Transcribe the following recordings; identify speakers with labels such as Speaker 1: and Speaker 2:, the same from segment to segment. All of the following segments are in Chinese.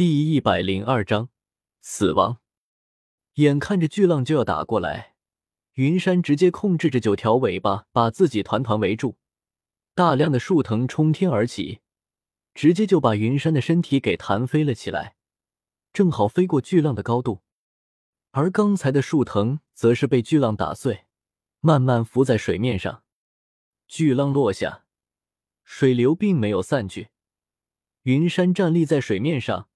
Speaker 1: 第一百零二章死亡。眼看着巨浪就要打过来，云山直接控制着九条尾巴，把自己团团围住。大量的树藤冲天而起，直接就把云山的身体给弹飞了起来，正好飞过巨浪的高度。而刚才的树藤则是被巨浪打碎，慢慢浮在水面上。巨浪落下，水流并没有散去，云山站立在水面上。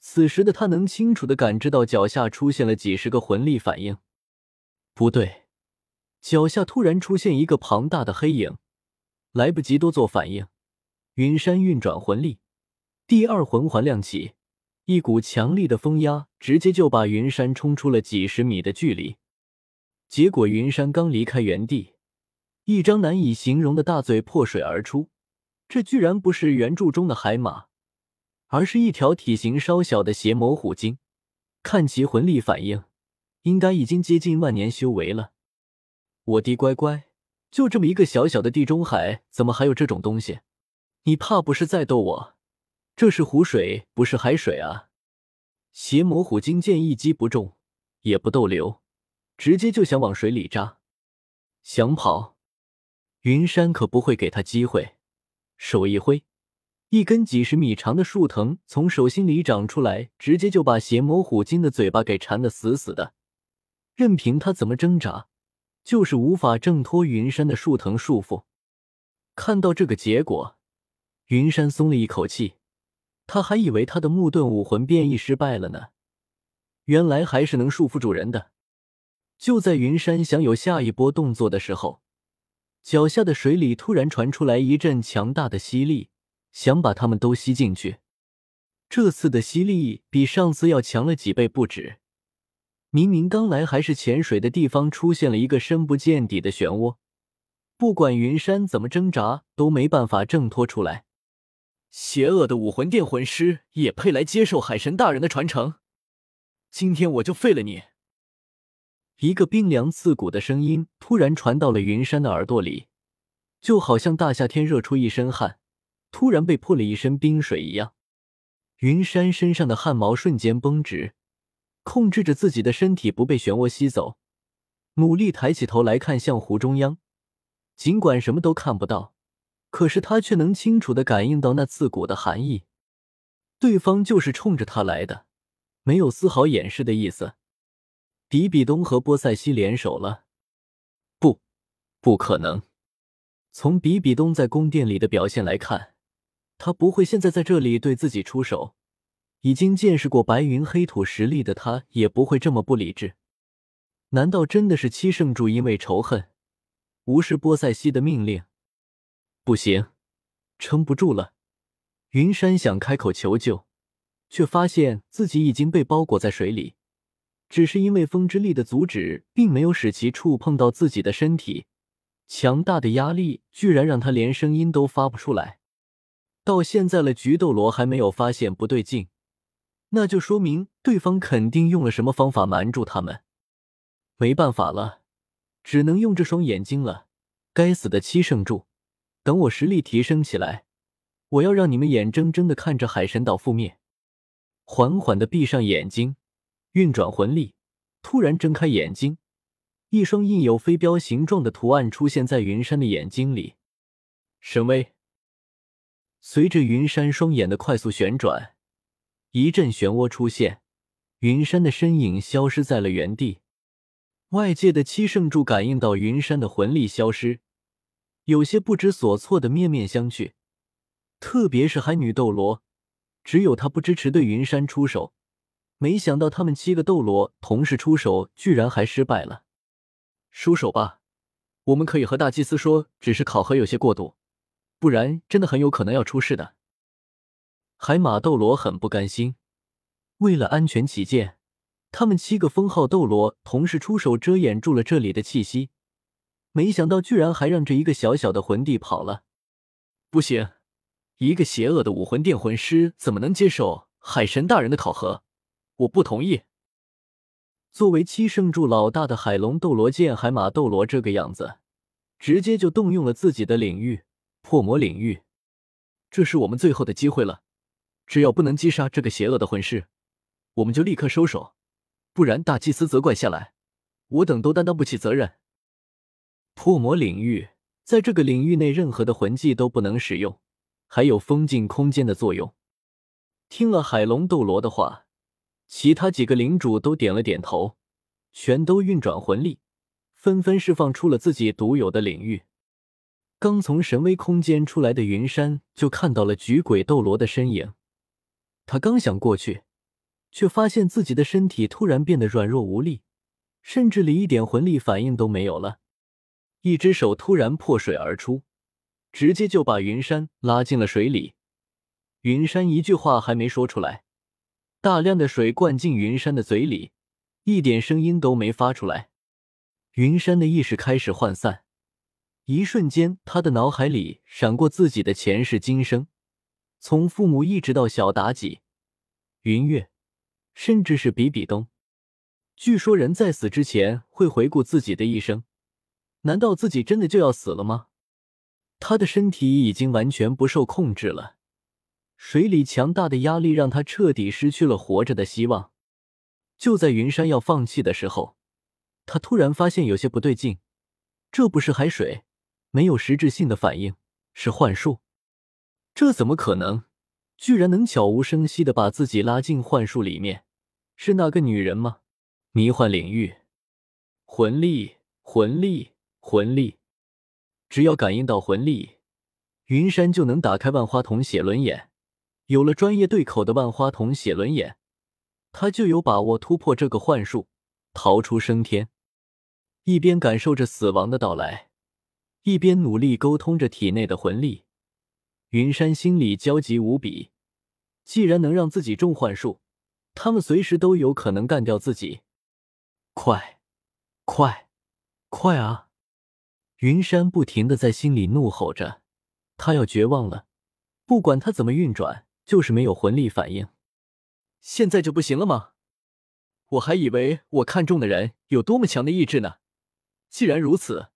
Speaker 1: 此时的他能清楚的感知到脚下出现了几十个魂力反应，不对，脚下突然出现一个庞大的黑影，来不及多做反应，云山运转魂力，第二魂环亮起，一股强力的风压直接就把云山冲出了几十米的距离。结果云山刚离开原地，一张难以形容的大嘴破水而出，这居然不是原著中的海马。而是一条体型稍小的邪魔虎鲸，看其魂力反应，应该已经接近万年修为了。我的乖乖，就这么一个小小的地中海，怎么还有这种东西？你怕不是在逗我？这是湖水，不是海水啊！邪魔虎鲸见一击不中，也不逗留，直接就想往水里扎，想跑。云山可不会给他机会，手一挥。一根几十米长的树藤从手心里长出来，直接就把邪魔虎鲸的嘴巴给缠得死死的。任凭他怎么挣扎，就是无法挣脱云山的树藤束缚。看到这个结果，云山松了一口气。他还以为他的木盾武魂变异失败了呢，原来还是能束缚住人的。就在云山想有下一波动作的时候，脚下的水里突然传出来一阵强大的吸力。想把他们都吸进去，这次的吸力比上次要强了几倍不止。明明刚来还是浅水的地方，出现了一个深不见底的漩涡，不管云山怎么挣扎，都没办法挣脱出来。邪恶的武魂殿魂师也配来接受海神大人的传承？今天我就废了你！一个冰凉刺骨的声音突然传到了云山的耳朵里，就好像大夏天热出一身汗。突然被泼了一身冰水一样，云山身上的汗毛瞬间绷直，控制着自己的身体不被漩涡吸走，努力抬起头来看向湖中央。尽管什么都看不到，可是他却能清楚的感应到那刺骨的寒意。对方就是冲着他来的，没有丝毫掩饰的意思。比比东和波塞西联手了？不，不可能。从比比东在宫殿里的表现来看。他不会现在在这里对自己出手，已经见识过白云黑土实力的他也不会这么不理智。难道真的是七圣柱因为仇恨无视波塞西的命令？不行，撑不住了。云山想开口求救，却发现自己已经被包裹在水里。只是因为风之力的阻止，并没有使其触碰到自己的身体，强大的压力居然让他连声音都发不出来。到现在了，菊斗罗还没有发现不对劲，那就说明对方肯定用了什么方法瞒住他们。没办法了，只能用这双眼睛了。该死的七圣柱，等我实力提升起来，我要让你们眼睁睁的看着海神岛覆灭。缓缓的闭上眼睛，运转魂力，突然睁开眼睛，一双印有飞镖形状的图案出现在云山的眼睛里，神威。随着云山双眼的快速旋转，一阵漩涡出现，云山的身影消失在了原地。外界的七圣柱感应到云山的魂力消失，有些不知所措的面面相觑。特别是海女斗罗，只有她不支持对云山出手。没想到他们七个斗罗同时出手，居然还失败了。收手吧，我们可以和大祭司说，只是考核有些过度。不然，真的很有可能要出事的。海马斗罗很不甘心，为了安全起见，他们七个封号斗罗同时出手遮掩住了这里的气息。没想到，居然还让这一个小小的魂帝跑了。不行，一个邪恶的武魂殿魂师怎么能接受海神大人的考核？我不同意。作为七圣柱老大的海龙斗罗见海马斗罗这个样子，直接就动用了自己的领域。破魔领域，这是我们最后的机会了。只要不能击杀这个邪恶的魂师，我们就立刻收手，不然大祭司责怪下来，我等都担当不起责任。破魔领域，在这个领域内，任何的魂技都不能使用，还有封禁空间的作用。听了海龙斗罗的话，其他几个领主都点了点头，全都运转魂力，纷纷释放出了自己独有的领域。刚从神威空间出来的云山就看到了举鬼斗罗的身影，他刚想过去，却发现自己的身体突然变得软弱无力，甚至连一点魂力反应都没有了。一只手突然破水而出，直接就把云山拉进了水里。云山一句话还没说出来，大量的水灌进云山的嘴里，一点声音都没发出来。云山的意识开始涣散。一瞬间，他的脑海里闪过自己的前世今生，从父母一直到小妲己、云月，甚至是比比东。据说人在死之前会回顾自己的一生，难道自己真的就要死了吗？他的身体已经完全不受控制了，水里强大的压力让他彻底失去了活着的希望。就在云山要放弃的时候，他突然发现有些不对劲，这不是海水。没有实质性的反应，是幻术？这怎么可能？居然能悄无声息的把自己拉进幻术里面？是那个女人吗？迷幻领域，魂力，魂力，魂力，只要感应到魂力，云山就能打开万花筒写轮眼。有了专业对口的万花筒写轮眼，他就有把握突破这个幻术，逃出升天。一边感受着死亡的到来。一边努力沟通着体内的魂力，云山心里焦急无比。既然能让自己中幻术，他们随时都有可能干掉自己。快，快，快啊！云山不停的在心里怒吼着，他要绝望了。不管他怎么运转，就是没有魂力反应。现在就不行了吗？我还以为我看中的人有多么强的意志呢。既然如此。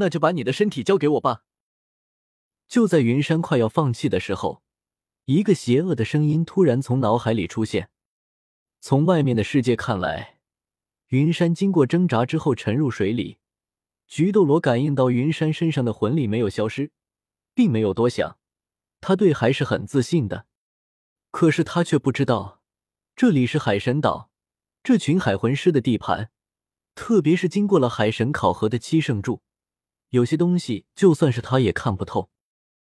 Speaker 1: 那就把你的身体交给我吧。就在云山快要放弃的时候，一个邪恶的声音突然从脑海里出现。从外面的世界看来，云山经过挣扎之后沉入水里。菊斗罗感应到云山身上的魂力没有消失，并没有多想，他对还是很自信的。可是他却不知道，这里是海神岛，这群海魂师的地盘，特别是经过了海神考核的七圣柱。有些东西，就算是他也看不透。